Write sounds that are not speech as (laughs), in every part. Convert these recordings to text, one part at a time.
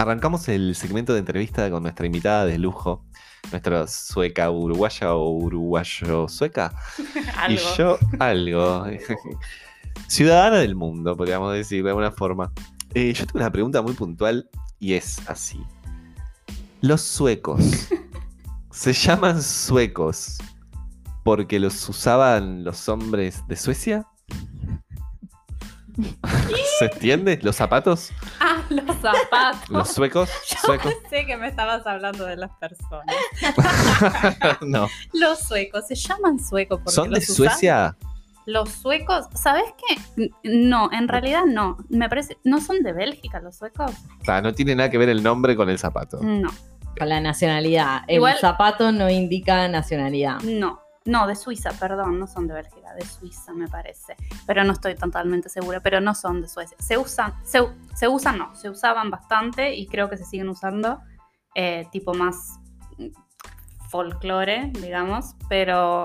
arrancamos el segmento de entrevista con nuestra invitada de lujo, nuestra sueca uruguaya o uruguayo sueca. (laughs) Y yo, algo. (laughs) Ciudadana del mundo, podríamos decir de alguna forma. Eh, yo tengo una pregunta muy puntual y es así. Los suecos (laughs) se llaman suecos porque los usaban los hombres de Suecia. ¿Se entiende? ¿Los zapatos? Ah, (laughs) los zapatos. ¿Los suecos? (laughs) Yo ¿Suecos? pensé que me estabas hablando de las personas. (laughs) no. Los suecos, se llaman suecos porque ¿Son de los usan- Suecia? Los suecos, ¿sabes qué? No, en realidad no. Me parece, ¿no son de Bélgica los suecos? O sea, no tiene nada que ver el nombre con el zapato. No, Con la nacionalidad. El Igual- zapato no indica nacionalidad. no. No, de Suiza, perdón, no son de Bélgica, de Suiza me parece. Pero no estoy totalmente segura, pero no son de Suecia. Se usan, se, usan no, se usaban bastante y creo que se siguen usando, eh, tipo más folclore, digamos, pero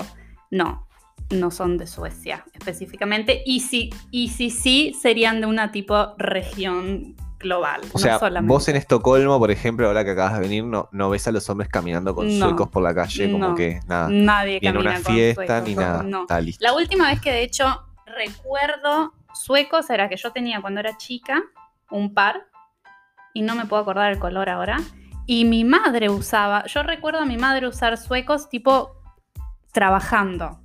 no, no son de Suecia específicamente. Y si, y si sí, serían de una tipo región global. O no sea, solamente. vos en Estocolmo, por ejemplo, ahora que acabas de venir, no, no ves a los hombres caminando con No. suecos por la calle, como No. que nada. Nadie Ni en camina una con fiesta, suecos, ni nada. no. Está listo. La última vez que de hecho recuerdo suecos era que yo tenía cuando era chica un par y no me puedo acordar el color ahora. Y mi madre usaba, yo recuerdo a mi madre usar suecos tipo trabajando.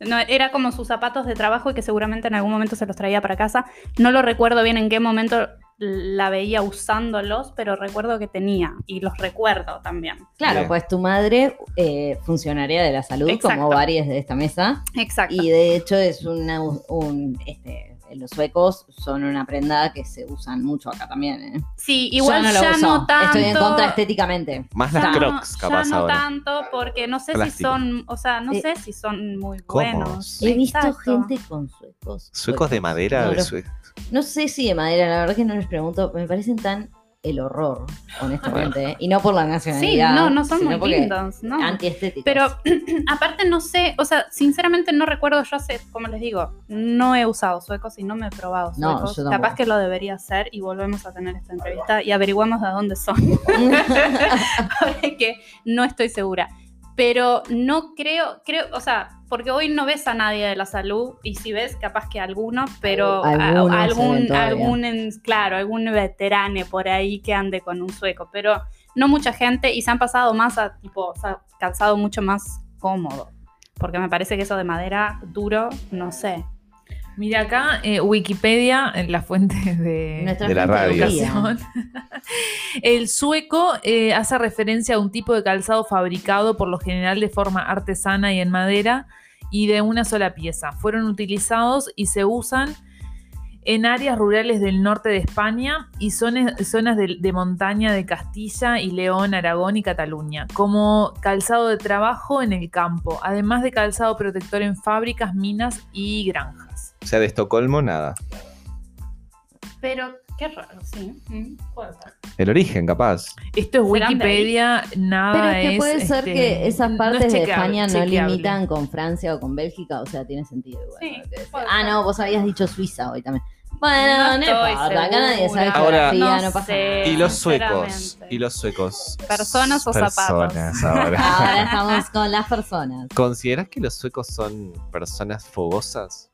No, era como sus zapatos de trabajo y que seguramente en algún momento se los traía para casa. No lo recuerdo bien en qué momento la veía usándolos, pero recuerdo que tenía y los recuerdo también. Claro, Bien. pues tu madre, eh, funcionaria de la salud, Exacto. como varias de esta mesa, Exacto. y de hecho es una, un, este, los suecos son una prenda que se usan mucho acá también. ¿eh? Sí, igual Yo no lo ya uso. no tanto. Estoy en contra estéticamente. Más las Ya crocs, no, capaz ya no ahora. tanto, porque no sé Plástico. si son, o sea, no Eh, sé si son muy ¿cómo? buenos. He visto Exacto. gente con suecos. ¿Suecos de madera? No, de los- sue- No sé si de madera, la verdad que no les pregunto. Me parecen tan el horror, honestamente. Y no por la Sí, nacionalidad. no, no son muy lindos, ¿no? Antiestéticos. Pero (clears throat) aparte no sé, o sea, sinceramente no recuerdo, yo hace, como les digo, no he usado suecos y no me he probado No, suecos. tampoco. Capaz que lo debería hacer y volvemos a tener esta entrevista y averiguamos de dónde son. (laughs) (laughs) porque no estoy segura. Pero no creo, creo, o sea, porque hoy no ves a nadie de la salud y si ves, capaz que alguno, pero a- algún, algún, en- claro, algún veterane por ahí que ande con un sueco, pero no mucha gente y se han pasado más a tipo, se ha calzado mucho más cómodo. Porque me parece que eso de madera duro, no sé. Mira acá, eh, Wikipedia, en la fuente (laughs) de, Nuestra de la radio. (laughs) El sueco eh, hace referencia a un tipo de calzado fabricado por lo general de forma artesana y en madera y de una sola pieza. Fueron utilizados y se usan en áreas rurales del norte de España y zonas, zonas de, de montaña de Castilla y León, Aragón y Cataluña, como calzado de trabajo en el campo, además de calzado protector en fábricas, minas y granjas. O sea, de Estocolmo, nada. Pero qué raro, sí. Mm, puede ser. El origen, capaz. Esto es. Wikipedia, nada Pero es que puede ser este, que esas no partes es de chequeable- España no chequeable. limitan con Francia o con Bélgica, o sea, tiene sentido igual. Sí, ¿no? Que decir, puede ah, ser. no, vos habías dicho Suiza hoy también. Bueno, no, No estoy importa, acá nadie sabe segura. Ahora- geografía, No no, pasa sé. nada. Y los suecos. sinceramente. Y los suecos. ¿Personas o zapatos? Personas (laughs) ahora. Ahora estamos con las personas. ¿Consideras que los suecos son personas fogosas?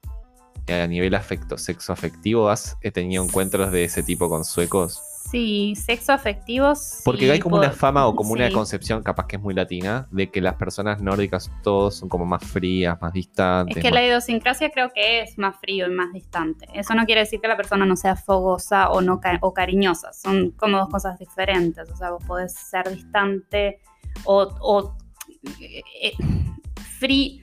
Eh, A nivel afecto, sexo afectivo, ¿has eh, tenido encuentros de ese tipo con suecos? Sí, sexo afectivo. sí, Porque hay como una fama o como una concepción, capaz que es muy latina, de que las personas nórdicas todos son como más frías, más distantes. Es que más- la idiosincrasia creo que es más frío y más distante. Eso no quiere decir que la persona no sea fogosa o, no o cariñosa. Son como dos cosas diferentes. O sea, vos podés ser distante o, o eh, frí-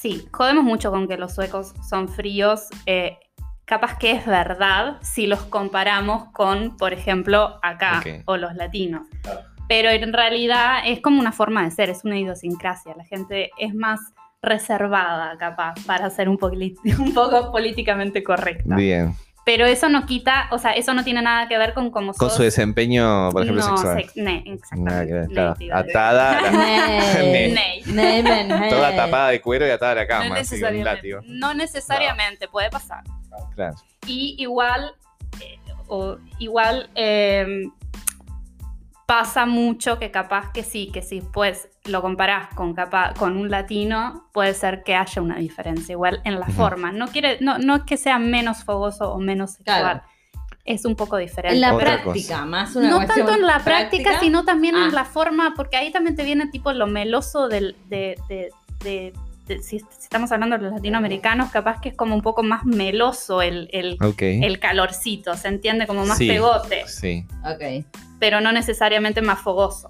Sí, jodemos mucho con que los suecos son fríos. eh, capaz que es verdad si los comparamos con, por ejemplo, acá o los latinos. Pero en realidad es como una forma de ser, es una idiosincrasia. La gente es más reservada, capaz, para ser un, (laughs) un poco políticamente correcta. Bien. Pero eso no quita, o sea, eso no tiene nada que ver con cómo Con sos. su desempeño, por ejemplo, no, sexual. sex- ne, ver, exactamente. claro. (laughs) Ne. Atada, la- toda tapada de cuero y atada a la No cama, así, con un necesariamente. No necesariamente, puede pasar. Claro. Y igual, eh, o igual, eh, pasa mucho que capaz que sí, que si pues lo comparás con, capa- con un latino, puede ser que haya una diferencia, igual en la forma. No, quiere, no, no es que sea menos fogoso o menos sexual, Claro. es un poco diferente. En la Otra práctica, más una no tanto en la práctica, sino también Ah. en la forma, porque ahí también te viene tipo lo meloso del, de, de- de- de- si, si estamos hablando de los latinoamericanos, capaz que es como un poco más meloso el, el, el calorcito, se entiende como más Sí. pegote, Sí, Ok. pero no necesariamente más fogoso.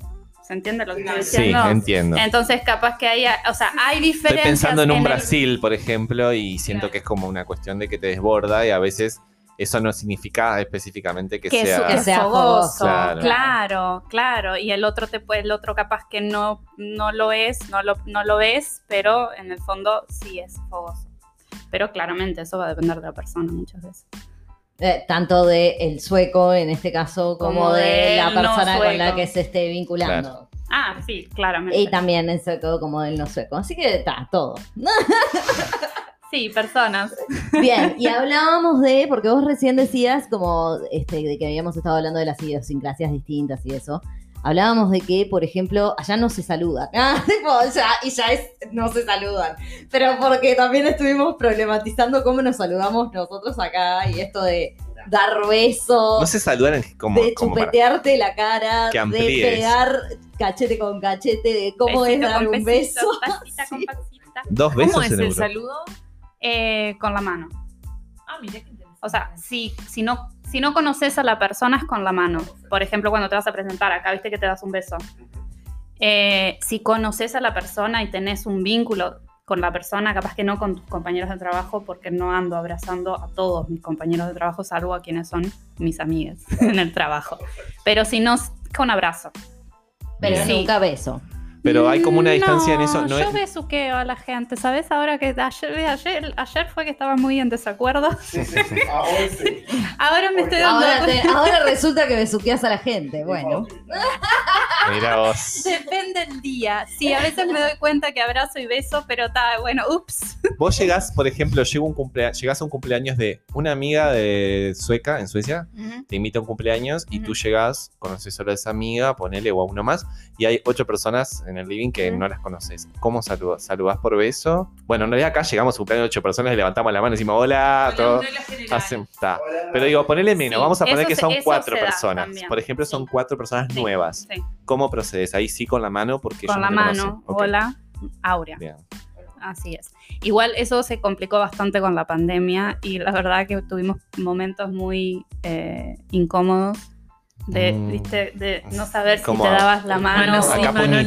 ¿Se entiende lo que estoy sí, diciendo? entiendo. Entonces, capaz que hay, o sea, hay Estoy diferencias. pensando en un el- Brasil, por ejemplo, y siento Claro. que es como una cuestión de que te desborda y a veces eso no significa específicamente que, que, sea... que sea fogoso, fogoso. Claro. claro. claro, y el otro te puede, el otro capaz que no, no lo es, no lo, no lo es, pero en el fondo sí es fogoso. Pero claramente eso va a depender de la persona muchas veces. Eh, tanto de el sueco en este caso como, Como de la no persona con la que se esté vinculando. Ah, sí, claramente. Y también el sueco como del no sueco. Así que está, todo. (laughs) Sí, personas. Bien, y (laughs) hablábamos de, porque vos recién decías como este, de que habíamos estado hablando de las idiosincrasias distintas y eso. Hablábamos de que, por ejemplo, allá no se saludan. (laughs) Ah, tipo, ya, y ya es, no se saludan. Pero porque también estuvimos problematizando cómo nos saludamos nosotros acá y esto de dar besos. No se saludan como, de como chupetearte la cara, de pegar cachete con cachete, de cómo es dar con un besito, beso. pasita con (laughs) Sí. pasita. Dos besos ¿Cómo es en el Europa. saludo? Eh, con la mano. Ah, mira qué interesante. O sea, si, si, no, si no conoces a la persona es con la mano. Por ejemplo, cuando te vas a presentar acá, viste que te das un beso. Eh, si conoces a la persona y tenés un vínculo con la persona, capaz que no con tus compañeros de trabajo, porque no ando abrazando a todos mis compañeros de trabajo, salvo a quienes son mis amigas (laughs) en el trabajo. Pero si no, con abrazo. Pero Bien. Nunca beso. Pero hay como una distancia en eso. No yo es- besuqueo a la gente, ¿sabes? Ahora que ayer, ayer, ayer fue que estaba muy en desacuerdo. (laughs) Ahora sí. Ahora me estoy dando Ahora, cuenta. te- ahora resulta que besuqueas a la gente. Bueno, (laughs) Mira vos. Depende del día. Sí, a veces me doy cuenta que abrazo y beso, pero está bueno, ups. Vos llegás, por ejemplo, llego un cumplea- llegás a un cumpleaños de una amiga de Sueca, en Suecia, te invita a un cumpleaños y tú llegás, conoces solo a esa amiga, ponele o a uno más, y hay ocho personas en el living que no las conoces. ¿Cómo saludas? ¿Saludás por beso? Bueno, en realidad acá llegamos a un cumpleaños de ocho personas, le levantamos la mano y decimos hola, todo. Hacen- ta. Pero digo, ponele menos, Sí, vamos a poner que son cuatro se da personas. también, Por ejemplo, son sí. cuatro personas Sí, nuevas. Sí, ¿Cómo procedes? Ahí sí con la mano, porque con la no mano. Hola, Aurea. bien. Así es. Igual eso se complicó bastante con la pandemia y la verdad que tuvimos momentos muy eh, incómodos de, Mm. viste, de no saber si te dabas la mano, sí,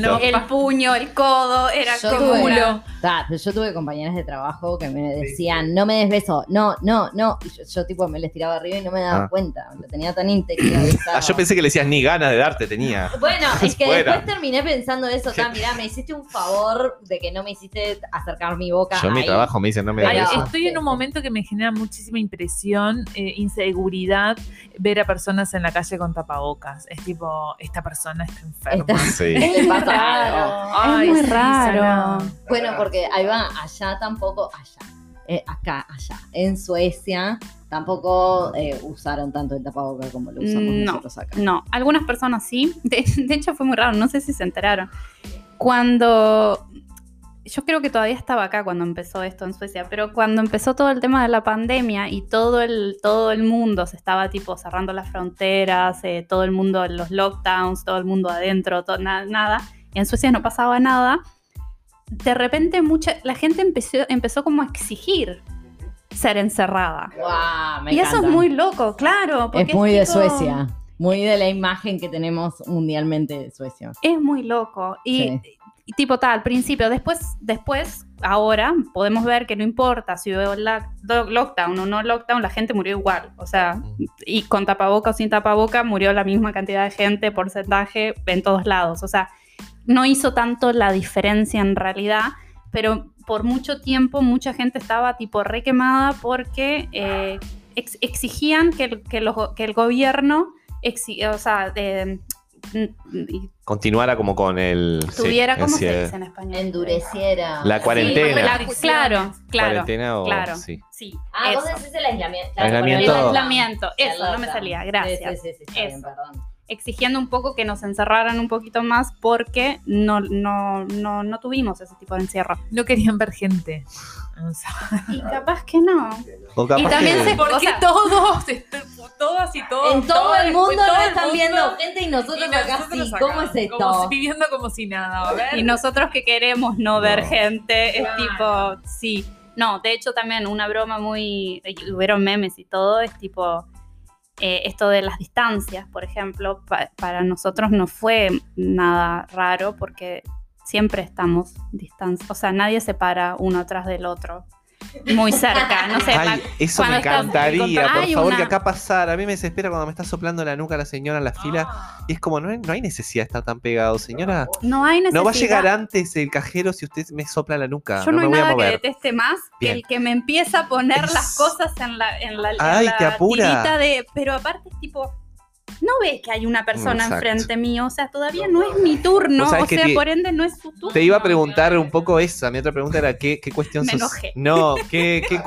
no. el puño, el codo, era Yo como tuve- una- ta, pero yo tuve compañeras de trabajo que me decían, no me des beso, no, no, no. Y yo, yo, tipo me les tiraba arriba y no me daba Ah. cuenta. Lo tenía tan interiorizado. (coughs) Ah, yo pensé que le decías ni ganas de darte tenía. Bueno, es que Fuera. después terminé pensando eso, ta, (laughs) mirá, me hiciste un favor de que no me hiciste acercar mi boca Yo en mi ahí. trabajo me dicen no me Ay, Pero- beso. estoy en un momento que me genera muchísima impresión, eh, inseguridad, ver a personas en la calle con tapabocas. Es tipo, esta persona está enferma. Está- Sí. (laughs) Le pasa raro. algo. Ay, es muy sí, raro. Bueno, porque ahí va, allá tampoco, allá, eh, acá, allá, en Suecia tampoco eh, usaron tanto el tapaboca como lo usamos No, nosotros acá. No, algunas personas sí. De, de hecho, fue muy raro, no sé si se enteraron. Cuando. Yo creo que todavía estaba acá cuando empezó esto en Suecia, pero cuando empezó todo el tema de la pandemia y todo el, todo el mundo se estaba tipo cerrando las fronteras, eh, todo el mundo, los lockdowns, todo el mundo adentro, to- na- nada, y en Suecia no pasaba nada, de repente mucha, la gente empezó, empezó como a exigir ser encerrada. Me y eso es muy loco, claro. porque Es muy de tipo- Suecia, muy de la imagen que tenemos mundialmente de Suecia. Es muy loco. Y, Sí. y tipo tal, al principio, después, después, ahora podemos ver que no importa si hubo la- do- lockdown o no lockdown, la gente murió igual. O sea, y con tapaboca o sin tapaboca murió la misma cantidad de gente, porcentaje, en todos lados. O sea, no hizo tanto la diferencia en realidad, pero por mucho tiempo mucha gente estaba tipo re quemada porque eh, ex- exigían que el, que, los- que el gobierno, o sea, de- y Continuara como con el. sí, tuviera, ¿cómo se dice en español? Endureciera. La Sí, cuarentena. la- claro, claro, ¿Cuarentena o.? claro. Sí. sí. Ah, vos decís el aislamiento. Aislamiento. El aislamiento, eso, no me salía, gracias. Sí, sí, sí, está bien, perdón. Exigiendo un poco que nos encerraran un poquito más porque no, no, no, no tuvimos ese tipo de encierro. No querían ver gente. O sea, Y capaz que no. O capaz Y también que- se- ¿Por o qué sea- todos, este, todas y todos? En todo el mundo todo no el están mundo, viendo gente y nosotros y acá nosotros sí. acá, ¿Cómo es esto? Como si- viviendo como si nada. A ver. Y nosotros que queremos no ver No. gente, es Claro. tipo, sí. No, de hecho también una broma muy, hubieron memes y todo, es tipo, eh, esto de las distancias, por ejemplo, pa- para nosotros no fue nada raro porque siempre estamos distancia, o sea, nadie se para uno atrás del otro, muy cerca, no sé. Ay, eso me encantaría, por hay favor, una- que acá pasara. A mí me desespera cuando me está soplando la nuca la señora en la fila. Ah. Y es como, no hay, no hay necesidad de estar tan pegado, señora. no hay necesidad. No va a llegar antes el cajero si usted me sopla la nuca. Yo no, no, me hay voy a nada que mover. deteste más que el que me empieza a poner Es- las cosas en la, en la, en Ay, la te apura. de. Pero aparte es tipo. No ves que hay una persona Exacto. enfrente mío, o sea, todavía no es mi turno, o que sea, te- por ende no es su turno. Te iba a preguntar un poco esa. Mi otra pregunta era: ¿qué, qué cuestión Me sos- enojé. No, ¿qué, (laughs) qué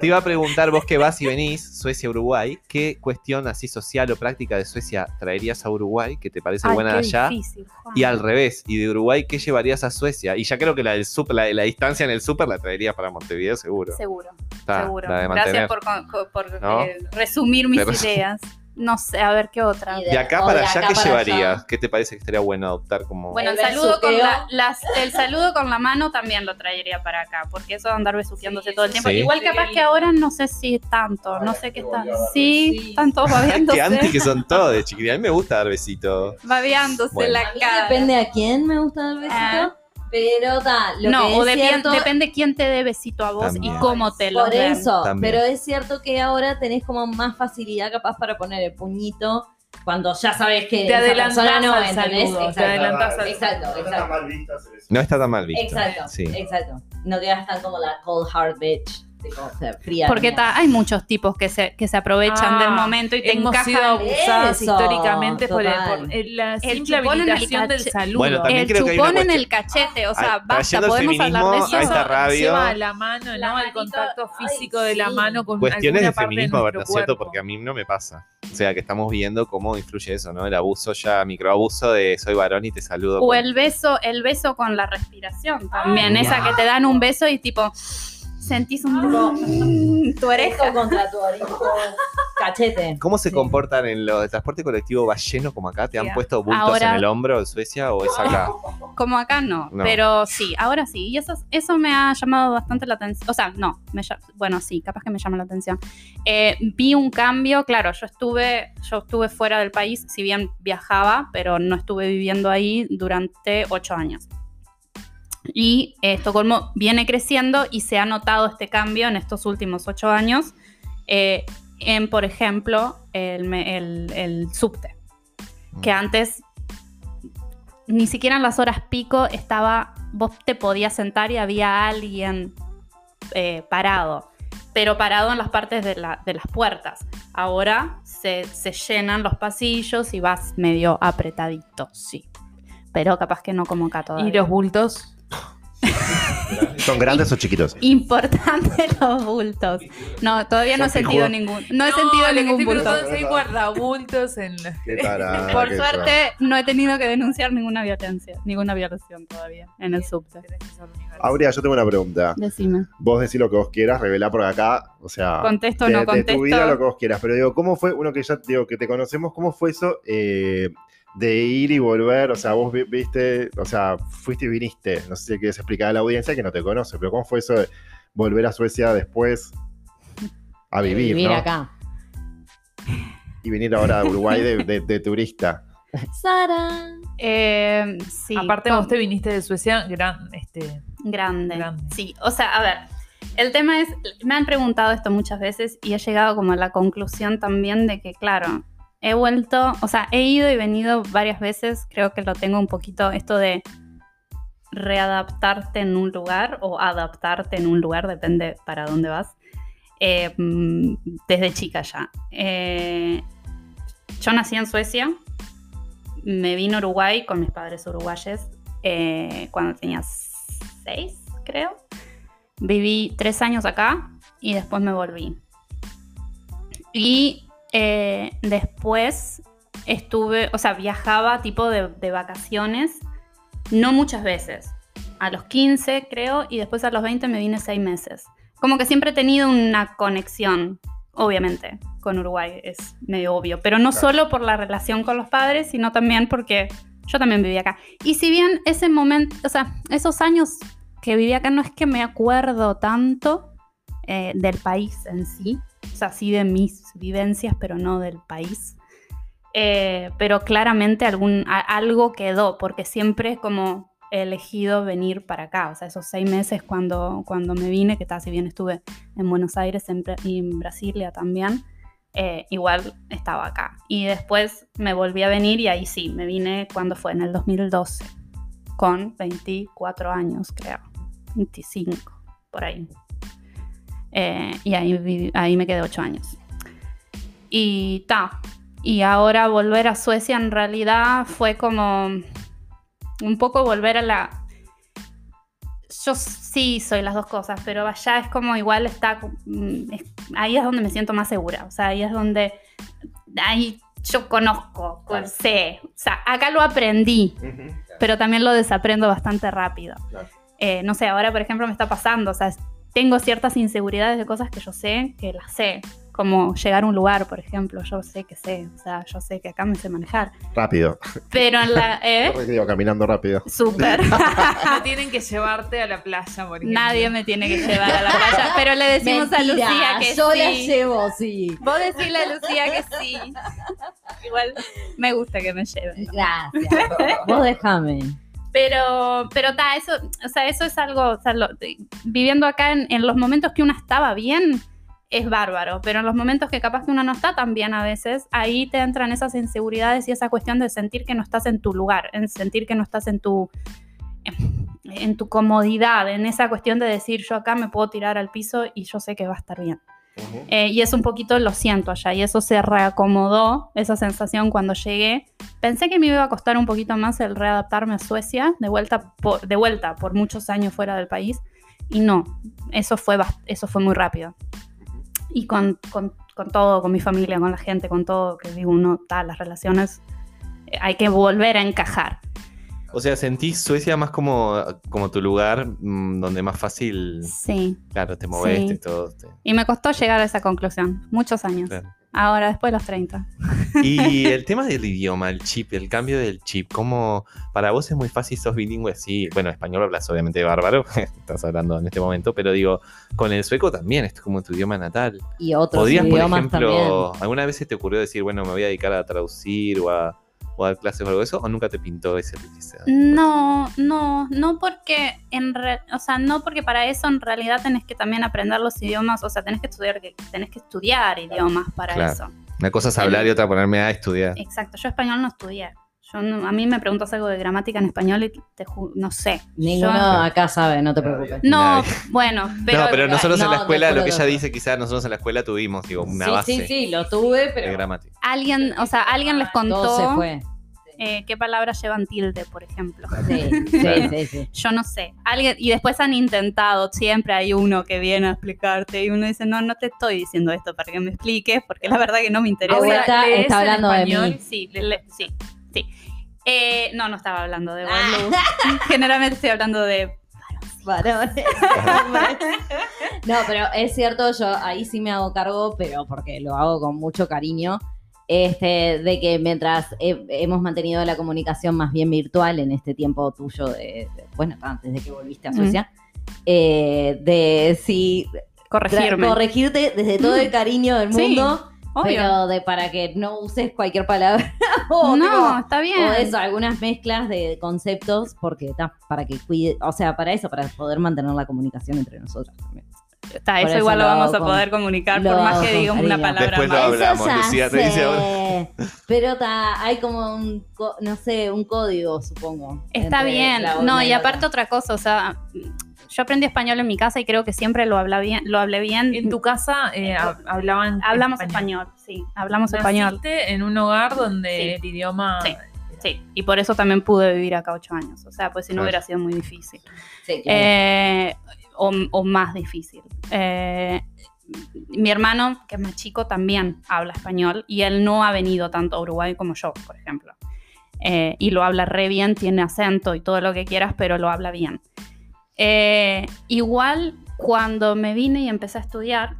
Te iba a preguntar, vos que vas y venís, Suecia-Uruguay, ¿qué cuestión así social o práctica de Suecia traerías a Uruguay que te parece Ay, buena qué allá? difícil, Juan. Y al revés, y de Uruguay, ¿qué llevarías a Suecia? Y ya creo que la, del super, la, la distancia en el súper la traerías para Montevideo, seguro. Seguro, Está, seguro. Gracias por, eh, resumir mis ideas. (laughs) No sé, a ver qué otra. Y De acá para de allá, acá ¿qué para llevarías? allá. ¿Qué te parece que estaría bueno adoptar como.? Bueno, el El saludo, con la, las- el saludo con la mano también lo traería para acá, porque eso de andar besuqueándose Sí, todo el tiempo. sí. Igual capaz que ahora no sé si tanto, no sé qué está. Sí, Sí. están todos babeándose. antes que son todos, chiquitita. A mí me gusta dar besitos. Babeándose Bueno. la A mí cara. depende a quién me gusta el besito. Ah. Pero ta, lo no, que o es cierto, depende quién te dé besito a vos También. y cómo te lo por den. eso, También. pero es cierto que ahora tenés como más facilidad capaz para poner el puñito cuando ya sabes que Te persona no, al saludo, te Exacto. al Exacto, No está exacto. mal eso. No está tan mal visto. Exacto, Sí. exacto. No quedas tan como la cold hard bitch, Porque ta- hay muchos tipos que se, que se aprovechan Ah, del momento y te Hemos sido encajan. abusadas Eso, históricamente por, el, por el- la El simple chupón en el habilitación del saludo. Bueno, El creo que hay una chupón en el cachete, o sea, Ay, basta, el podemos hablar de eso. a esta radio. la mano, La ¿no? manito- el contacto ay, físico de la sí. mano con Cuestiones de feminismo, de ¿verdad? ¿cierto? Porque a mí no me pasa. O sea, que estamos viendo cómo influye eso, ¿no? El abuso ya, microabuso de soy varón y te saludo. O con- el beso, el beso con la respiración también. Ah. Esa que te dan un beso y tipo sentís un mm, tu oreja. Oreja contra tu orejo, cachete. ¿Cómo se Sí. comportan en los el transporte colectivo? ¿Va lleno como acá? ¿Te han puesto bultos Ahora- en el hombro en Suecia o es acá? Como acá no, No. pero sí, ahora sí. Y eso, eso me ha llamado bastante la atención. O sea, no, me lla- bueno, sí, capaz que me llama la atención. Eh, vi un cambio, claro, yo estuve, yo estuve fuera del país, si bien viajaba, pero no estuve viviendo ahí durante ocho años. Y eh, Estocolmo viene creciendo y se ha notado este cambio en estos últimos ocho años eh, en, por ejemplo, el, el, el subte. Que antes ni siquiera en las horas pico estaba, vos te podías sentar y había alguien eh, parado, pero parado en las partes de, la- de las puertas. Ahora se, se llenan los pasillos y vas medio apretadito, sí. Pero capaz que no como acá todavía. Y los bultos. ¿Son grandes o chiquitos? (laughs) Importante (laughs) los bultos. No, todavía no he sentido ningún, no he sentido lo que ningún bulto. hay guardabultos en los tarada (laughs) Por suerte no he tenido que denunciar ninguna violencia, ninguna violación todavía en el subte. Aurea, yo tengo una pregunta. Decime. Vos decís lo que vos quieras, revelá por acá, o sea, Contesto o de, no de contesto. tu vida lo que vos quieras. Pero digo, ¿cómo fue uno que ya digo que te conocemos? ¿Cómo fue eso eh, de ir y volver? O sea, vos vi- viste, o sea, fuiste y viniste. No sé si quieres explicar a la audiencia que no te conoce, pero ¿cómo fue eso de volver a Suecia después a vivir, Vivir ¿no? acá. Y venir ahora a Uruguay de, de- de turista. Sara. Eh, sí, Aparte, con- vos te viniste de Suecia, gran, este, grande. Grande. Sí, o sea, a ver, el tema es, me han preguntado esto muchas veces y he llegado como a la conclusión también de que, claro, he vuelto, o sea, he ido y venido varias veces, creo que lo tengo un poquito, esto de readaptarte en un lugar o adaptarte en un lugar, depende para dónde vas, mm, desde chica ya. Eh, yo nací en Suecia, me vine a Uruguay con mis padres uruguayes eh, cuando tenía seis, creo. Viví tres años acá y después me volví. Y eh, después estuve, o sea, viajaba tipo de, de vacaciones, no muchas veces. A los 15 creo, y después a los 20 me vine seis meses. Como que siempre he tenido una conexión, obviamente, con Uruguay, es medio obvio, pero no Claro. solo por la relación con los padres, sino también porque yo también vivía acá. Y si bien ese momento, o sea, esos años que viví acá no es que me acuerdo tanto eh, del país en sí, o sea, sí de mis vivencias, pero no del país. Eh, pero claramente algún, algo quedó, porque siempre como he elegido venir para acá. O sea, esos seis meses cuando, cuando me vine, que tal, si bien estuve en Buenos Aires en y en Brasilia también, eh, igual estaba acá. Y después me volví a venir y ahí sí, me vine cuando fue, en el 2012, con 24 años, creo, 25, por ahí. Eh, y ahí, ahí me quedé 8 años. Y ta. Y ahora volver a Suecia en realidad fue como un poco volver a la... Yo sí soy las dos cosas, pero allá es como igual está... mm, es- ahí es donde me siento más segura. O sea, ahí es donde... Ahí yo conozco, Claro. sé. O sea, acá lo aprendí, pero también lo desaprendo bastante rápido. Claro. Eh, no sé, ahora por ejemplo me está pasando, o sea, tengo ciertas inseguridades de cosas que yo sé que las sé, como llegar a un lugar, por ejemplo, yo sé que sé, o sea, yo sé que acá me sé manejar, Rápido. pero en la... (laughs) ¿eh? Yo digo, caminando rápido. Súper. (laughs) No tienen que llevarte a la playa, por ejemplo. Nadie me tiene que llevar a la playa, pero le decimos a Lucía que yo sí. la llevo, sí. Vos decirle a Lucía que sí. Igual me gusta que me lleven. Gracias. Vos déjame. Pero, pero ta, eso, o sea, eso es algo, o sea, viviendo acá en, en los momentos que uno estaba bien, es bárbaro, pero en los momentos que capaz que uno no está tan bien a veces, ahí te entran esas inseguridades y esa cuestión de sentir que no estás en tu lugar, en sentir que no estás en tu, en tu comodidad, en esa cuestión de decir yo acá me puedo tirar al piso y yo sé que va a estar bien. Eh, y eso un poquito lo siento allá y eso se reacomodó, esa sensación cuando llegué. Pensé que me iba a costar un poquito más el readaptarme a Suecia, de vuelta por, de vuelta por muchos años fuera del país, y no, eso fue, eso fue muy rápido. Y con, con- con todo, con mi familia, con la gente, con todo, que digo, uno, tal, las relaciones, eh, hay que volver a encajar. O sea, sentís Suecia más como, como tu lugar mm, donde más fácil, Sí, claro, te moveste Sí. y todo. te- y me costó llegar a esa conclusión, muchos años. claro. Ahora, después de los 30. Y (laughs) el tema del idioma, el chip, el cambio del chip, ¿cómo para vos es muy fácil, sos bilingüe? Sí, bueno, español hablas obviamente bárbaro, (laughs) estás hablando en este momento, pero digo, con el sueco también, es como tu idioma natal. Y otros ¿Podrías, por idiomas ejemplo, también. alguna vez se te ocurrió decir, bueno, me voy a dedicar a traducir o a, o dar clases o algo de eso? ¿O nunca te pintó ese ese- No, no, no porque en re- o sea, no porque para eso en realidad tenés que también aprender los idiomas, o sea, tenés que estudiar, tenés que estudiar idiomas para Claro. eso. Una cosa es hablar y otra ponerme a estudiar. Exacto, yo español no estudié. Yo no- a mí me preguntas algo de gramática en español y te ju- no sé. Ninguno Yo- acá sabe, no te preocupes. no, Nadie. bueno, pero, no, pero nosotros en la escuela, lo que ella dice, quizás nosotros en la escuela tuvimos, digo, una sí, base sí, sí, lo tuve, de pero gramática. alguien, o sea, alguien les todo se contó fue. eh, qué palabras llevan tilde, por ejemplo. Sí, (laughs) sí, sí, sí. Yo no sé. Alguien, y después han intentado, siempre hay uno que viene a explicarte y uno dice, no, no te estoy diciendo esto para que me expliques, porque la verdad que no me interesa. Ahora está, ¿lees está en hablando de español? mí. Sí, le- le- sí, sí. Eh, no, no estaba hablando de Ah. Lu. (laughs) Generalmente estoy hablando de... Varones. no, pero es cierto, yo ahí sí me hago cargo, pero porque lo hago con mucho cariño. Este, de que mientras he- hemos mantenido la comunicación más bien virtual en este tiempo tuyo, de, de- bueno, antes de que volviste a Suecia, eh, de sí Corregirme. corregirte desde todo el cariño del Sí, mundo, Obvio. pero de para que no uses cualquier palabra. (laughs) o, no, tipo, está bien. o eso, algunas mezclas de conceptos, porque ta, para que cuide, o sea, para eso, para poder mantener la comunicación entre nosotros también. Está, eso eso igual lo lo vamos a con- poder comunicar por más que digas una palabra Después lo más. hablamos, Eso ya Lucía, te dice sé, Pero ta, hay como un, co- no sé, un código, supongo. Está bien. No, y aparte otra. otra cosa, o sea, yo aprendí español en mi casa y creo que siempre lo habla bien, lo hablé bien. En tu casa eh, hab- hablaban Hablamos español, sí, hablamos español. Naciste en un hogar donde Sí. el idioma Sí. Sí, y por eso también pude vivir acá ocho años. O sea, pues si no hubiera sido muy difícil. Sí, claro. Eh, o, o más difícil. Eh, mi hermano, que es más chico, también habla español y él no ha venido tanto a Uruguay como yo, por ejemplo. Eh, y lo habla re bien, tiene acento y todo lo que quieras, pero lo habla bien. Eh, igual cuando me vine y empecé a estudiar,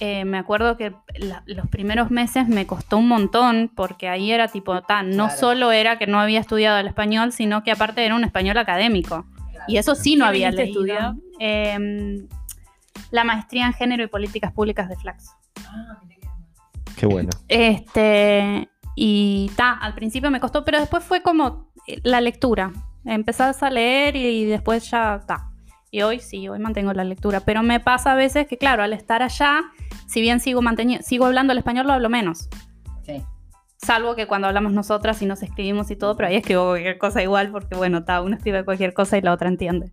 eh, me acuerdo que la- los primeros meses me costó un montón porque ahí era tipo, tan, no Claro. solo era que no había estudiado el español, sino que aparte era un español académico. Y eso sí no ¿Qué había leído. estudiar? Em, la maestría en género y políticas públicas de Flaxo. Qué bueno. Este, y ta, al principio me costó, pero después fue como eh, la lectura. Empezás a leer y después ya ta. Y hoy sí, hoy mantengo la lectura. Pero me pasa a veces que, claro, al estar allá, si bien sigo, sigo hablando el español, lo hablo menos. Sí. Salvo que cuando hablamos nosotras y nos escribimos y todo, pero ahí escribo cualquier cosa igual, porque bueno, ta, uno escribe cualquier cosa y la otra entiende.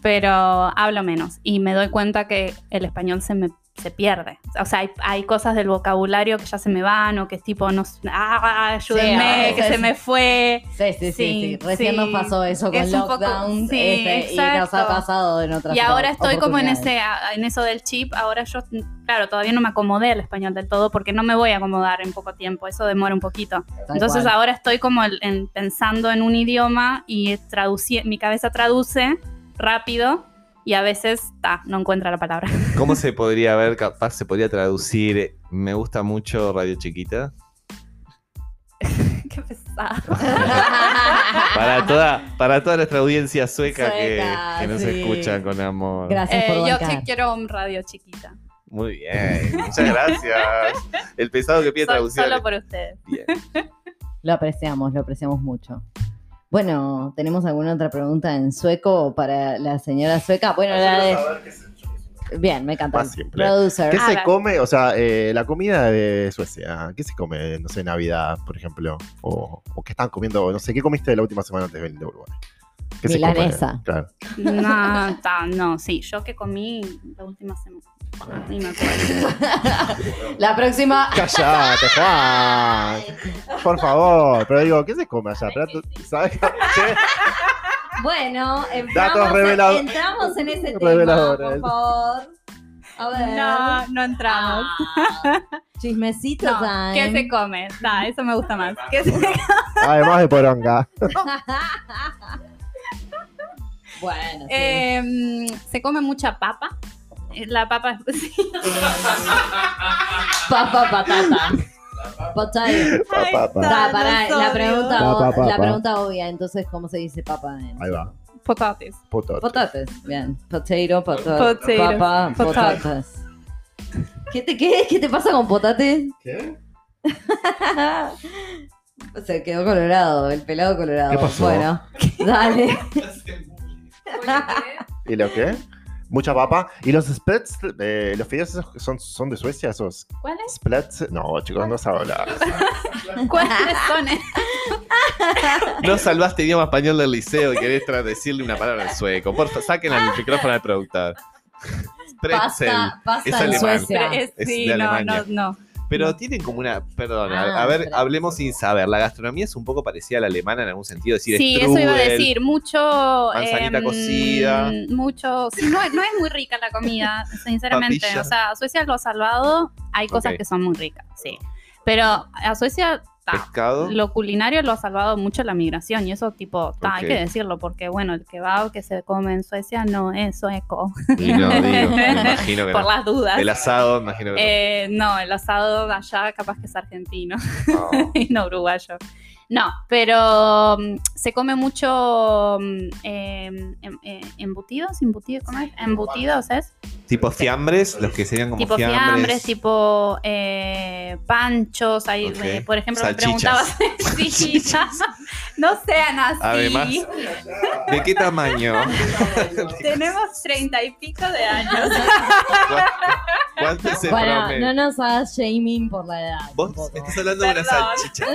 Pero hablo menos y me doy cuenta que el español se me se pierde. O sea, hay, hay cosas del vocabulario que ya se me van o que es tipo, no, ah, ayúdenme, veces- que se me fue. Sí, sí, sí, sí. Sí, Recién sí. nos pasó eso con Es poco- lockdown sí, este, y nos ha pasado en otras Y ahora estoy como en ese en eso del chip. Ahora yo, claro, todavía no me acomodé al español del todo porque no me voy a acomodar en poco tiempo. Eso demora un poquito. Tal Entonces cual. ahora estoy como en- en- pensando en un idioma y traduci- mi cabeza traduce rápido y a veces ta, no encuentra la palabra. (laughs) ¿Cómo se podría ver, capaz se podría traducir? Me gusta mucho Radio Chiquita. (laughs) Qué pesado. (laughs) Para toda, para toda nuestra audiencia sueca, que- Sueca, que, nos sí. escuchan con amor. Gracias Eh, por yo bancar. que quiero un radio chiquita. Muy bien, muchas gracias. El pesado que pide Sol- traducción. solo por ustedes. Bien. Lo apreciamos, lo apreciamos mucho. Bueno, ¿tenemos alguna otra pregunta en sueco para la señora sueca? Bueno, la de... Bien, me encanta. Producer. ¿Qué se come? O sea, eh, la comida de Suecia, ¿qué se come, no sé, Navidad, por ejemplo? O, o qué están comiendo, no sé, ¿qué comiste la última semana antes de venir de Uruguay? ¿Qué se come? Milanesa. Claro. No, ta, no, sí, yo que comí la última semana. Ni me acuerdo. La próxima... Callate, Juan. Por favor. Pero digo, ¿qué se come allá? ¿Sabes qué? Bueno, entramos, Datos entramos en ese tema, por favor. A ver. No, no entramos. Ah, chismecito No, time. ¿Qué se come? Ta, eso me gusta más. ¿Qué se- Además de poronga. (laughs) Bueno, sí. Em, se come mucha papa. Eh, La papa (laughs) sí. Papa, patata. Potato. Pa, pa, pa. Ta, pará, los la pregunta, Pa, pa, pa, la pregunta obvia, entonces, ¿cómo se dice papa? en- Ahí va. Potates. Potates, bien. Potato, pota- Potato, papa, potatas. ¿Qué te, qué, ¿Qué te pasa con potates? ¿Qué? (laughs) Se quedó colorado, el pelado colorado. ¿Qué pasó? Bueno, dale. (laughs) ¿Y lo qué? Mucha papa. ¿Y los splats? eh, ¿Los fideos esos son, son de Suecia? ¿Esos ¿Cuáles? splats? No, chicos, no saben hablar. (laughs) ¿Cuáles son? No salvaste idioma español del liceo y querés decirle una palabra en sueco. Por favor, saquen el micrófono al productor. Pretzel. Pasta, pasta Es en alemán. Suecia. Es- sí, de no, no, no. Pero tienen como una. Perdón, a- Ah, a, ver, pero- hablemos sin saber. La gastronomía es un poco parecida a la alemana en algún sentido. Es decir, Sí, eso iba a decir. Mucho. manzanita em, cocida. Mucho. Sí, no, es- no es muy rica la comida, (laughs) sinceramente. Papilla. O sea, Suecia lo ha salvado. Hay cosas que son muy ricas, sí. Pero a Suecia. Ta, Pescado. Lo culinario lo ha salvado mucho la migración y eso tipo, ta, hay que decirlo porque bueno, el kebab que se come en Suecia no es sueco, Y no, digo, me imagino que por no. las dudas. El asado, imagino que Eh, no, el asado allá capaz que es argentino no. No. (laughs) y no uruguayo. No, pero mm, se come mucho mm, em, em- eh, embutidos, embutidos, ¿cómo es? Embutidos es Tipo fiambres, los que serían como tipo fiambres. fiambres, tipo eh, panchos, ahí, eh, por ejemplo, Salchichas. me preguntabas, (laughs) (laughs) sí, (laughs) no sean así. Además, ¿De qué tamaño? Tenemos treinta y pico de años. ¿Cuánto es el Bueno, promedio? no nos hagas shaming por la edad. Vos estás hablando de una salchicha.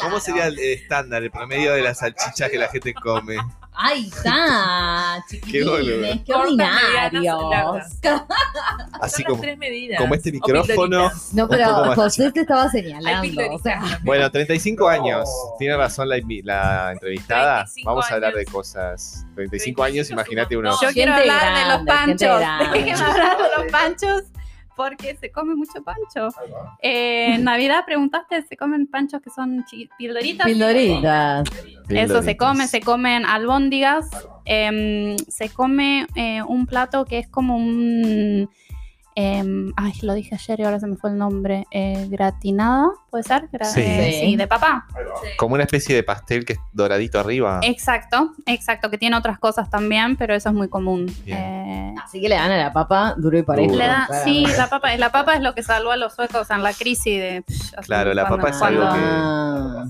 ¿Cómo sería el estándar, el promedio de las salchichas que la gente come? Ahí está, (laughs) Qué boludo. chiquilines, qué medianas, ordinarios. Así Son como, las tres medidas. como este micrófono. No, pero José te estaba señalando. O sea. Bueno, 35 años. Tiene razón la, entrevistada. 35 Vamos a hablar de años. cosas. 35 años, 35 imagínate es un uno. Yo quiero hablar de los panchos. Déjenme hablar de los panchos porque se come mucho pancho. Eh, en Navidad preguntaste, ¿se comen panchos que son pildoritas? Pildoritas. Eso se come, se comen albóndigas, em, se come eh, un plato que es como un... em, ay, lo dije ayer y ahora se me fue el nombre. eh, gratinada, ¿puede ser? Gra- Sí. eh, Sí. de papá. Como una especie de pastel que es doradito arriba. Exacto, exacto, que tiene otras cosas también, pero eso es muy común. Eh, Así que le dan a la papa duro y parejo. Le da- Claro. sí, la papa, la papa es lo que salvó a los suecos en la crisis de... Claro, la cuando- papa es cuando- algo que- Ah.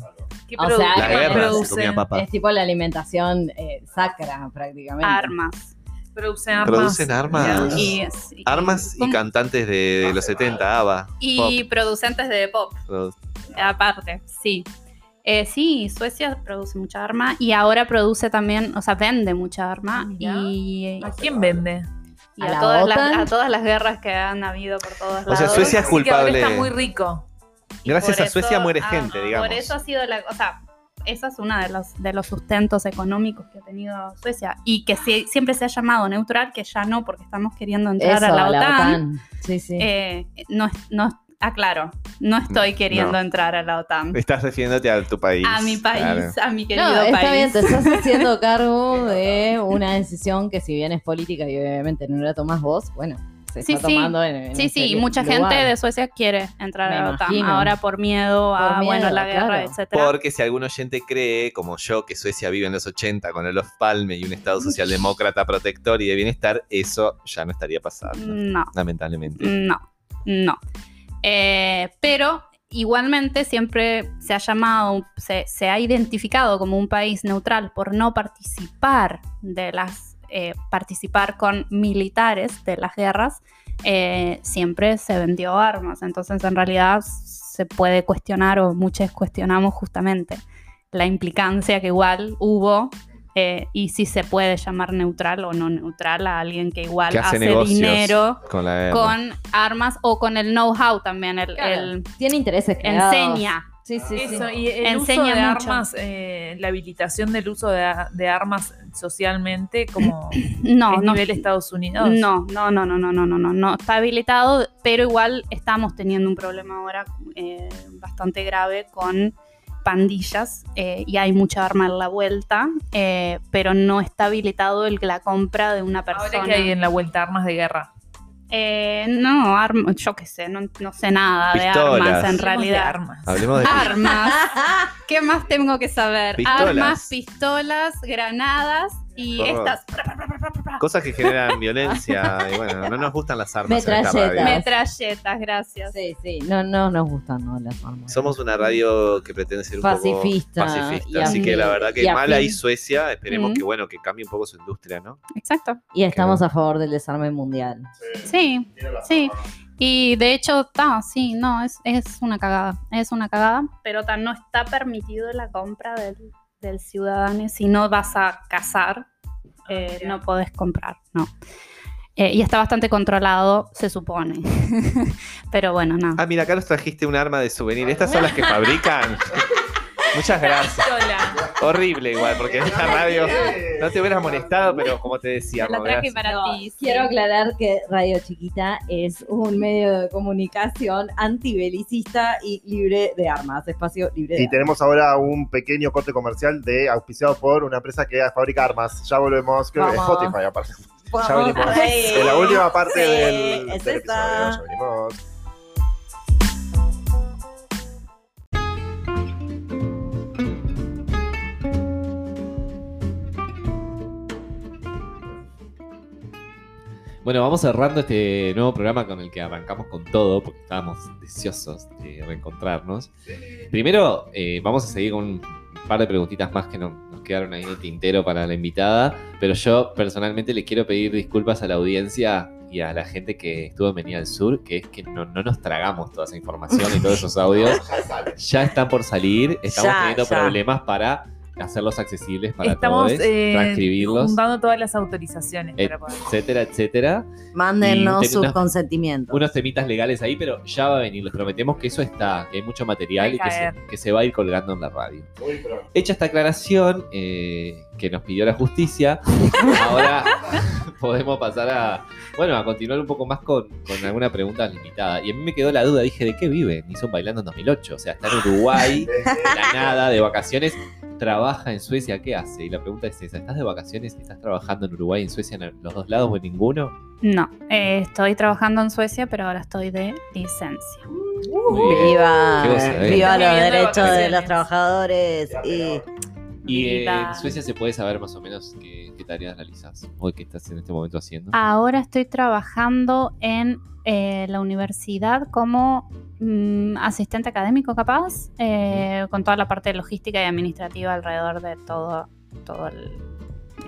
¿Qué O sea, La es guerra se producen? comía papa. Es tipo la alimentación eh, sacra, prácticamente. Armas. Producen armas. Producen armas. Y, y- Armas y cantantes de, de los 70, ABBA. y producentes de pop. pop. Aparte, sí. Eh, sí, Suecia produce mucha arma y ahora produce también, o sea, vende mucha arma Mira. y, ¿A quién vende? y ¿A a, la todas las, a todas las guerras que han habido por todos lados. O sea, Suecia es Así que ahora culpable. está muy rico. Y Gracias a Suecia muere ah, gente, digamos. Por eso ha sido la, o sea, esa es una de los, de los sustentos económicos que ha tenido Suecia y que sie- siempre se ha llamado neutral, que ya no, porque estamos queriendo entrar Eso, a la OTAN. Sí, sí. Eh, no, no, aclaro, no estoy queriendo no. entrar a la OTAN. Estás refiriéndote a tu país. A mi país, Claro. a mi querido no, está país. bien, te estás haciendo (laughs) cargo de una decisión que si bien es política y obviamente no la tomás vos, bueno, se Sí, está sí. tomando en, en Sí, ese sí, mucha lugar. gente de Suecia quiere entrar Me a la OTAN. imagino. Ahora por miedo a miedo, bueno, la guerra, claro. etcétera. Porque si algún oyente cree, como yo, que Suecia vive en los 80 con el Olof Palme y un Estado socialdemócrata protector y de bienestar, eso ya no estaría pasando, No, lamentablemente. no, no. Eh, pero igualmente siempre se ha llamado, se, se ha identificado como un país neutral por no participar de las, eh, participar con militares de las guerras. eh, siempre se vendió armas. Entonces, en realidad, se puede cuestionar, o muchos cuestionamos justamente la implicancia que igual hubo eh, y si se puede llamar neutral o no neutral a alguien que igual Que hace hace, negocios dinero Con la guerra. con armas o con el know-how también. El, Claro, el- Tiene intereses creados. enseña. Sí, sí, sí. Eso, y el uso de mucho. armas, eh, la habilitación del uso de, de armas socialmente como (clears throat) No, es no, nivel Estados Unidos. No, no, no, no, no, no, no, no, no está habilitado, pero igual estamos teniendo un problema ahora eh, bastante grave con pandillas eh, y hay mucha arma en la vuelta, eh, pero no está habilitado el, la compra de una persona. Ahora que hay en la vuelta armas de guerra. Eh, no, arma, yo qué sé, no, no sé nada de armas en Hablemos de realidad. armas. Hablemos de Armas. (laughs) ¿Qué más tengo que saber? Pistolas. Armas, pistolas, granadas y Por favor. (laughs) cosas que generan violencia. Y bueno, no nos gustan las armas. Metralletas. metralletas, gracias. Sí, sí. No, no nos gustan ¿no? las armas. Somos una radio que pretende ser un Pacifista poco pacifista. y Así que la verdad que y mal ahí afín. Suecia. Esperemos Mm. que bueno, que cambie un poco su industria, ¿no? Exacto. Y estamos a favor del desarme mundial. Sí, sí. Y de hecho, está, sí, no, es, es una cagada. Es una cagada, pero ta, no está permitido la compra del, del ciudadano. Si no vas a cazar, eh, no podés comprar, no. Eh, y está bastante controlado, se supone. (laughs) pero bueno, nada. Ah, mira, acá nos trajiste un arma de souvenir. Estas son las que fabrican. (laughs) Muchas gracias. Pistola. Horrible igual, porque en esta radio no te hubieras molestado, pero como te decía, la traje para No, ti. Quiero aclarar que Radio Chiquita es un medio de comunicación antibelicista y libre de armas, espacio libre de Y armas. tenemos ahora un pequeño corte comercial de auspiciado por una empresa que fabrica armas. Ya volvemos, creo que. Spotify aparte. Ya venimos. En la última parte Sí, del, es del episodio. Ya venimos. Bueno, vamos cerrando este nuevo programa con el que arrancamos con todo, porque estábamos deseosos de reencontrarnos. Primero, eh, vamos a seguir con un par de preguntitas más que no- nos quedaron ahí en el tintero para la invitada, pero yo personalmente le quiero pedir disculpas a la audiencia y a la gente que estuvo en Venida del Sur, que es que no, no nos tragamos toda esa información y todos esos audios. (laughs) Ya están por salir, estamos Ya, teniendo ya. problemas para hacerlos accesibles para Estamos todos, eh, transcribirlos, juntando todas las autorizaciones. para poder- etcétera, etcétera. Mándennos sus tenemos consentimientos. Unos temitas legales ahí, pero ya va a venir. Les prometemos que eso está, que hay mucho material y que se, caer. que se va a ir colgando en la radio. Hecha esta aclaración eh, que nos pidió la justicia, (laughs) ahora podemos pasar a, bueno, a continuar un poco más con, con alguna pregunta limitada. Y a mí me quedó la duda, dije, ¿de qué vive? Hizo bailando en 2008, o sea, está en Uruguay, (laughs) de la nada, de vacaciones, trabaja en Suecia, ¿qué hace? Y la pregunta es esa, ¿estás de vacaciones? ¿Estás trabajando en Uruguay y en Suecia en los dos lados o en ninguno? No, eh, estoy trabajando en Suecia, pero ahora estoy de licencia. Bien. Viva, cosa, ¿eh? viva los de derechos de los trabajadores y Y eh, en Suecia se puede saber más o menos qué, qué tareas realizas o qué estás en este momento haciendo. Ahora estoy trabajando en eh, la universidad como mm, asistente académico capaz, eh, con toda la parte logística y administrativa alrededor de todo, todo el,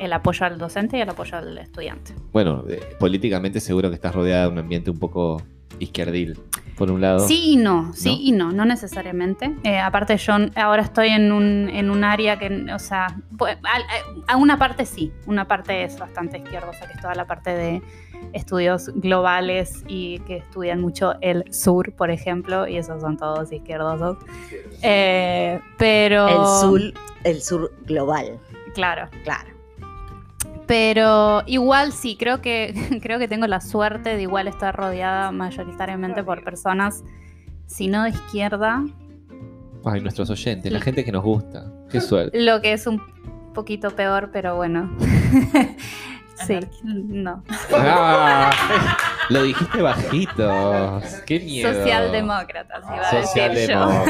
el apoyo al docente y el apoyo al estudiante. Bueno, eh, políticamente seguro que estás rodeada de un ambiente un poco izquierdil, por un lado. Sí y no, sí ¿No? y no, no necesariamente. Eh, aparte yo ahora estoy en un, en un área que, o sea, pues, a, a una parte sí, una parte es bastante izquierdosa, que es toda la parte de estudios globales y que estudian mucho el sur, por ejemplo, y esos son todos izquierdosos. Eh, pero... el sur, el sur global, Claro, claro. Pero igual sí, creo que, (laughs) creo que tengo la suerte de igual estar rodeada mayoritariamente por personas, si no de izquierda, Ay, nuestros oyentes, la gente que nos gusta. Qué suerte. Lo que es un poquito peor, pero bueno. (laughs) sí, no. Ah, (laughs) lo dijiste bajito. Qué miedo. Socialdemócratas, iba a decir yo.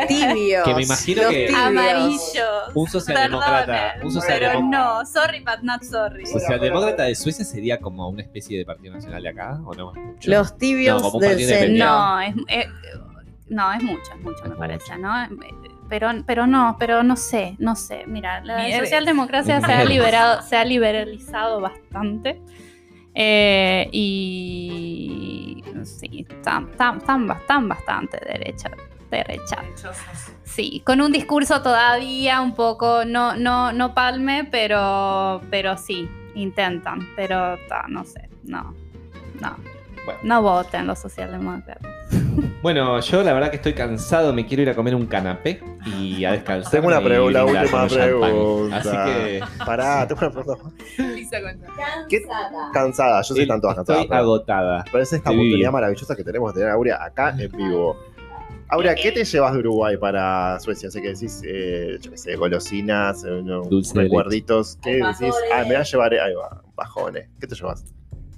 (laughs) Tibios. Que me imagino los que- tibios. Amarillos. Un socialdemócrata. Un Pero socialdemócrata. no, sorry but not sorry. ¿Socialdemócrata de Suecia sería como una especie de partido nacional de acá? ¿O no? Mucho. Los tibios No, del. No, es, eh, no, es mucho, es mucho, Es me parece, ¿no? Pero, pero no, pero no sé, no sé. Mira, la Mieres. socialdemocracia se ha Mieres. liberado, se ha liberalizado bastante. Eh, y sí, están, están, están, están bastante derecha, derecha. Sí, con un discurso todavía un poco, no, no, no palme, pero, pero sí, intentan. Pero no sé, no, no. Bueno. No voten los socialdemócratas. (laughs) Bueno, yo la verdad que estoy cansado, me quiero ir a comer un canapé y a descansar. Tengo una pregunta, la última pregunta. Así que Pará, tengo una pregunta. ¿Qué- Cansada, yo sé que están todas cansadas. estoy pero- agotada. Pero es esta de vivir. oportunidad maravillosa que tenemos de tener a Aurea acá en vivo. Aurea, ¿qué te llevas de Uruguay para Suecia? Sé que decís, eh, yo qué sé, golosinas, eh, de recuerditos. ¿Qué decís? Ah, me voy a llevar, ahí va, bajones. ¿Qué te llevas?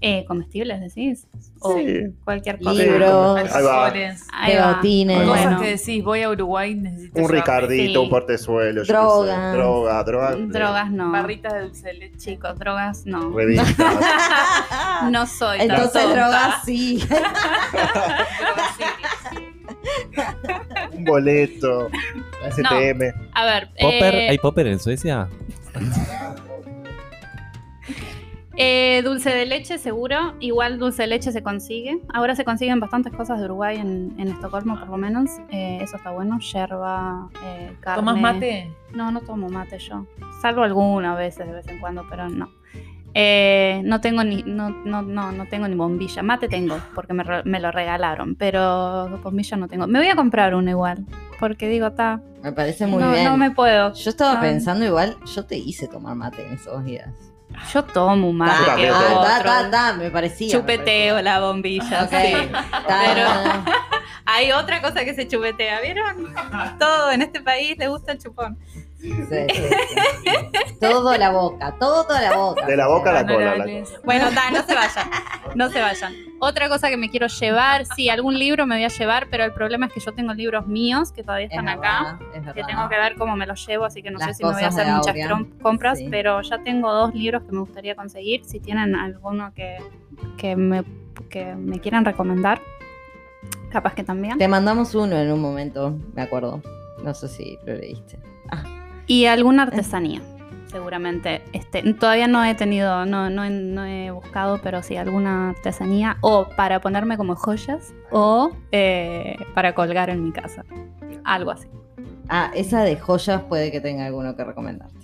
Eh, ¿Comestibles decís? O Sí. cualquier cosa. Libros. Alcoholes. Cosas Bueno. que decís, voy a Uruguay, necesito Un Ricardito, Sí. un portezuelo, yo qué sé, Drogas. droga, droga. Drogas no. barritas de dulce de leche. Chicos, drogas no. Revistas. (laughs) (laughs) No soy tan Entonces tonta. drogas (laughs) sí. un boleto, STM. A ver, ¿Popper? eh, ¿Hay popper en Suecia? Eh, dulce de leche seguro. Igual dulce de leche se consigue. Ahora se consiguen bastantes cosas de Uruguay en, en Estocolmo, por lo menos. Eh, eso está bueno. Yerba, eh, carne. ¿Tomas mate? No, no tomo mate yo. Salvo alguna veces, de vez en cuando, pero no. Eh, no tengo ni no, no, no, no tengo ni bombilla. Mate tengo, porque me, re- me lo regalaron, pero bombilla no tengo. Me voy a comprar una igual, porque digo, ta, Me parece muy no, bien. no me puedo. Yo estaba pensando igual, yo te hice tomar mate en esos días. Yo tomo un mate otro. ta, ta, me parecía. me Chupeteo parecía. la bombilla. Ok. sí. Ta, Pero- (laughs) Hay otra cosa que se chupetea, ¿vieron? Todo en este país le gusta el chupón. Sí, sí, sí. Todo la boca, todo la boca. De la boca a la cola. la Honorables. cola. Bueno, ta, no se vayan. No se vayan. Otra cosa que me quiero llevar, sí, algún libro me voy a llevar, pero el problema es que yo tengo libros míos que todavía Es están verdad, acá. es verdad. Que tengo que ver cómo me los llevo, así que no sé si me voy a hacer muchas compras, Sí. pero ya tengo dos libros que me gustaría conseguir. Si tienen alguno que, que, me, que me quieran recomendar, capaz que también. Te mandamos uno en un momento, me acuerdo. No sé si lo leíste. Y alguna artesanía, seguramente. Este, todavía no he tenido, no, no, he, no he buscado, pero sí alguna artesanía. O para ponerme como joyas, o eh, para colgar en mi casa. Algo así. Ah, esa de joyas puede que tenga alguno que recomendarte.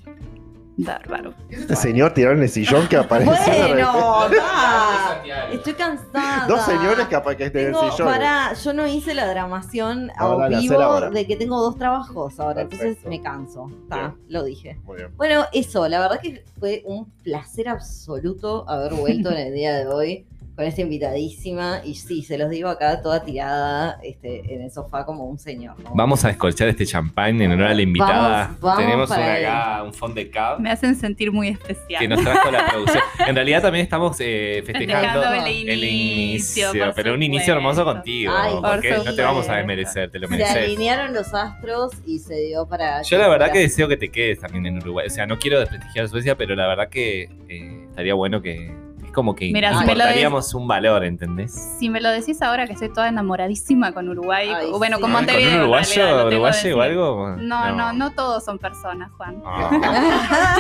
Bárbaro. Este señor tirado en el sillón que apareció. Bueno, da. estoy cansada. Dos señores que aparecen en el sillón. pará, yo no hice la dramación a vivo de que tengo dos trabajos ahora, entonces me canso. Está, Bien. lo dije. Muy bien. Bueno, eso, la verdad que fue un placer absoluto haber vuelto en el día de hoy con esta invitadísima. Y sí, se los digo acá toda tirada este, en el sofá como un señor. ¿no? Vamos a descorchar este champán en honor a la invitada. Vamos, vamos Tenemos una acá, un fond de cab Me hacen sentir muy que especial. nos trajo la producción. En realidad también estamos eh, festejando Festejando el el inicio, pero un inicio hermoso contigo. Ay, por porque no te vamos a desmerecer, te lo Se mereces. alinearon los astros y se dio para. Yo la verdad que deseo que te quedes también en Uruguay. O sea, no quiero desprestigiar a Suecia, pero la verdad que eh, estaría bueno que... Como que Mira, si un valor, ¿entendés? Si me lo decís ahora que estoy toda enamoradísima con Uruguay, Ay, o bueno, sí. con Ay, ¿Con Montevideo. un uruguayo, realidad, uruguayo o algo? No, no, no todos son personas, Juan. Ah, (laughs)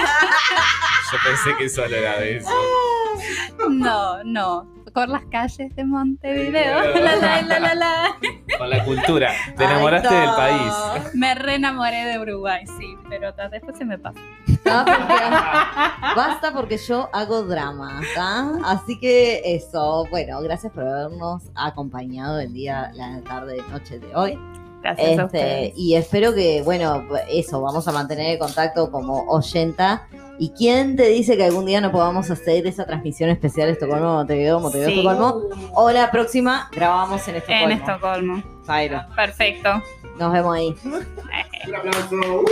yo pensé que solo era de eso. No, no. Por las calles de Montevideo. La, la, la, la, la. Con la cultura. Te Ay, enamoraste no. del país. Me reenamoré de Uruguay, sí, pero después se me pasa. No, porque- Basta porque yo hago drama, ¿tá? Así que eso, bueno, gracias por habernos acompañado el día, la tarde, noche de hoy. Gracias a Este, ustedes. y espero que, bueno, eso, vamos a mantener el contacto como oyenta. ¿Y quién te dice que algún día no podamos hacer esa transmisión especial Estocolmo, Montevideo, Montevideo, Sí. Estocolmo? O la próxima grabamos en Estocolmo. En Estocolmo. Perfecto. nos vemos ahí. Un aplauso.